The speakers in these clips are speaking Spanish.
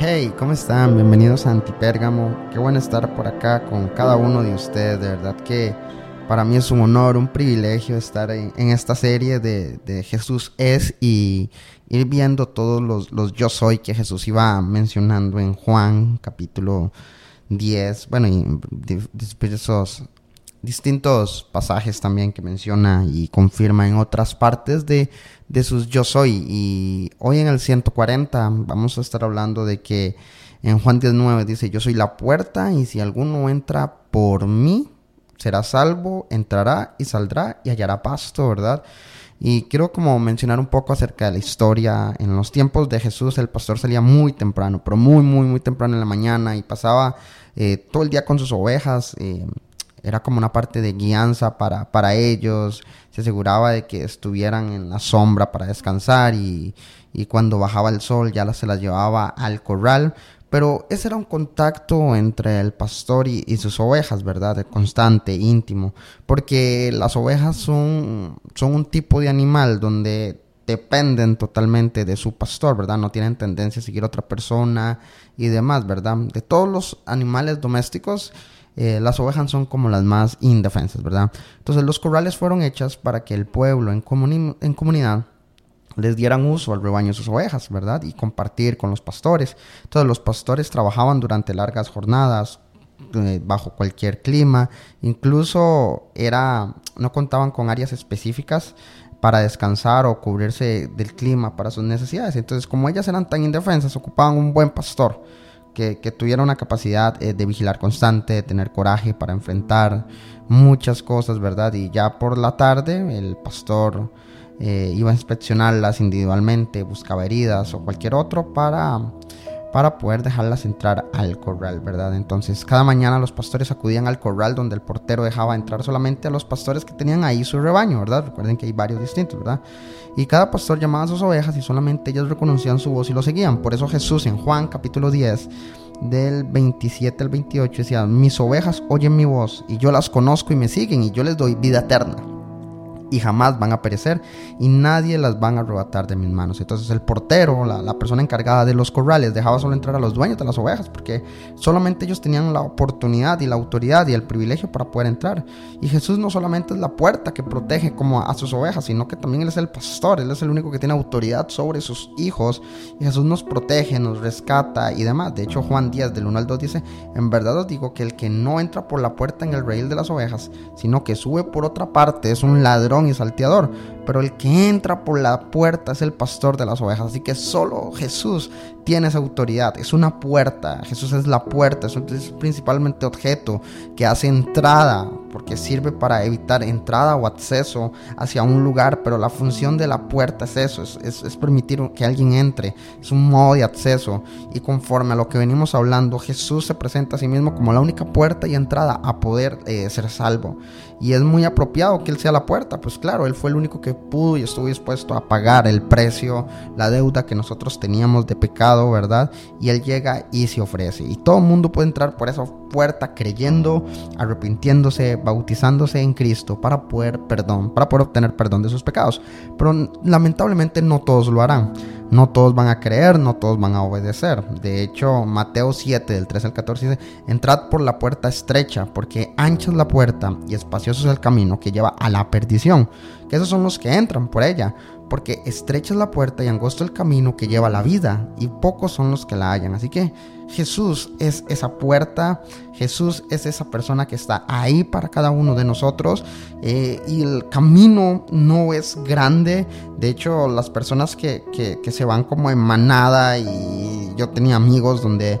Hey, ¿cómo están? Bienvenidos a Antipérgamo. Qué bueno estar por acá con cada uno de ustedes. De verdad que para mí es un honor, un privilegio estar en, esta serie de, Jesús es y ir viendo todos los, yo soy que Jesús iba mencionando en Juan capítulo 10. Bueno, y esos distintos pasajes también que menciona y confirma en otras partes de, de sus yo soy. Y hoy en el 140 vamos a estar hablando de que en Juan 19 dice, yo soy la puerta y si alguno entra por mí, será salvo, entrará y saldrá y hallará pasto, ¿verdad? Y quiero como mencionar un poco acerca de la historia. En los tiempos de Jesús el pastor salía muy temprano, pero muy, muy, muy temprano en la mañana y pasaba eh, todo el día con sus ovejas. Eh, era como una parte de guianza para, para ellos, se aseguraba de que estuvieran en la sombra para descansar y, cuando bajaba el sol ya se las llevaba al corral, pero ese era un contacto entre el pastor y, sus ovejas, ¿verdad? constante, íntimo, porque las ovejas son, son un tipo de animal donde dependen totalmente de su pastor, ¿verdad? No tienen tendencia a seguir a otra persona y demás, ¿verdad? De todos los animales domésticos, eh, las ovejas son como las más indefensas, ¿verdad? Entonces los corrales fueron hechas para que el pueblo en, en comunidad les dieran uso al rebaño de sus ovejas, ¿verdad? Y compartir con los pastores. Entonces los pastores trabajaban durante largas jornadas, eh, bajo cualquier clima, incluso era, no contaban con áreas específicas para descansar o cubrirse del clima para sus necesidades. Entonces, como ellas eran tan indefensas, ocupaban un buen pastor que, tuviera una capacidad eh, de vigilar constante, de tener coraje para enfrentar muchas cosas, ¿verdad? Y ya por la tarde el pastor eh, iba a inspeccionarlas individualmente, buscaba heridas o cualquier otro para para poder dejarlas entrar al corral, ¿verdad? Entonces, cada mañana los pastores acudían al corral donde el portero dejaba entrar solamente a los pastores que tenían ahí su rebaño, ¿verdad? Recuerden que hay varios distintos, ¿verdad? Y cada pastor llamaba a sus ovejas y solamente ellas reconocían su voz y lo seguían. Por eso Jesús en Juan capítulo 10 del 27 al 28 decía, mis ovejas oyen mi voz y yo las conozco y me siguen y yo les doy vida eterna y jamás van a perecer y nadie las van a arrebatar de mis manos. Entonces el portero, la, persona encargada de los corrales, dejaba solo entrar a los dueños de las ovejas porque solamente ellos tenían la oportunidad y la autoridad y el privilegio para poder entrar. Y Jesús no solamente es la puerta que protege como a sus ovejas, sino que también Él es el pastor, Él es el único que tiene autoridad sobre sus hijos. Y Jesús nos protege, nos rescata y demás. De hecho Juan 10 del 1 al 2 dice, en verdad os digo que el que no entra por la puerta en el reil de las ovejas, sino que sube por otra parte, es un ladrón y salteador, pero el que entra por la puerta es el pastor de las ovejas. Así que solo Jesús tiene esa autoridad. Es una puerta. Jesús es la puerta. Es, principalmente objeto que hace entrada, porque sirve para evitar entrada o acceso hacia un lugar. Pero la función de la puerta es eso: es, permitir que alguien entre. Es un modo de acceso. Y conforme a lo que venimos hablando, Jesús se presenta a sí mismo como la única puerta y entrada a poder eh, ser salvo. Y es muy apropiado que Él sea la puerta. Pues claro, Él fue el único que pudo y estuvo dispuesto a pagar el precio, la deuda que nosotros teníamos de pecado, ¿verdad? Y Él llega y se ofrece. Y todo el mundo puede entrar por esa puerta creyendo, arrepintiéndose, bautizándose en Cristo para poder perdón, para poder obtener perdón de sus pecados. Pero lamentablemente no todos lo harán. No todos van a creer, no todos van a obedecer. De hecho, Mateo 7, del 13 al 14 dice, entrad por la puerta estrecha, porque ancha es la puerta y espacioso es el camino que lleva a la perdición, que esos son los que entran por ella, porque estrecha es la puerta y angosto el camino que lleva la vida, y pocos son los que la hallan. Así que Jesús es esa puerta, Jesús es esa persona que está ahí para cada uno de nosotros eh, y el camino no es grande. De hecho, las personas que, que se van como en manada y yo tenía amigos donde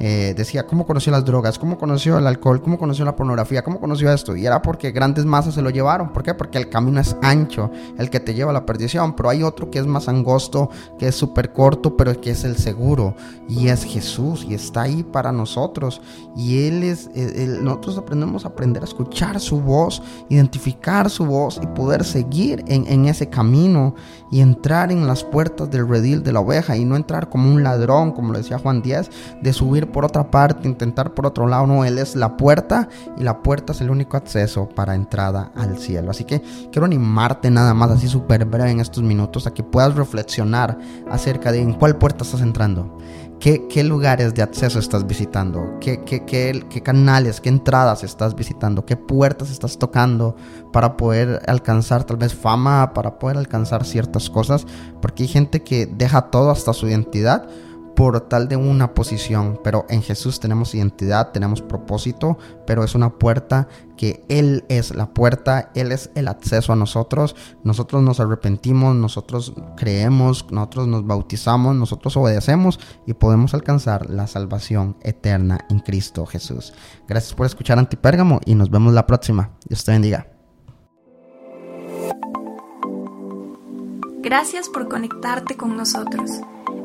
eh, decía, ¿cómo conoció las drogas? ¿Cómo conoció el alcohol? ¿Cómo conoció la pornografía? ¿Cómo conoció esto? Y era porque grandes masas se lo llevaron. ¿Por qué? Porque el camino es ancho, el que te lleva a la perdición. Pero hay otro que es más angosto, que es súper corto, pero que es el seguro. Y es Jesús y está ahí para nosotros. Y Él es, nosotros aprendemos a aprender a escuchar su voz, identificar su voz y poder seguir en, en ese camino y entrar en las puertas del redil de la oveja y no entrar como un ladrón, como lo decía Juan Díaz, de subir por otra parte, intentar por otro lado. No, Él es la puerta y la puerta es el único acceso para entrada al cielo. Así que quiero animarte nada más así súper breve en estos minutos a que puedas reflexionar acerca de en cuál puerta estás entrando. ¿Qué, lugares de acceso estás visitando? ¿Qué, qué, qué, canales, qué entradas estás visitando? ¿Qué puertas estás tocando para poder alcanzar tal vez fama, para poder alcanzar ciertas cosas? Porque hay gente que deja todo hasta su identidad por tal de una posición, pero en Jesús tenemos identidad, tenemos propósito, pero es una puerta que Él es la puerta, Él es el acceso a nosotros, nosotros nos arrepentimos, nosotros creemos, nosotros nos bautizamos, nosotros obedecemos y podemos alcanzar la salvación eterna en Cristo Jesús. Gracias por escuchar Antipérgamo y nos vemos la próxima. Dios te bendiga. Gracias por conectarte con nosotros.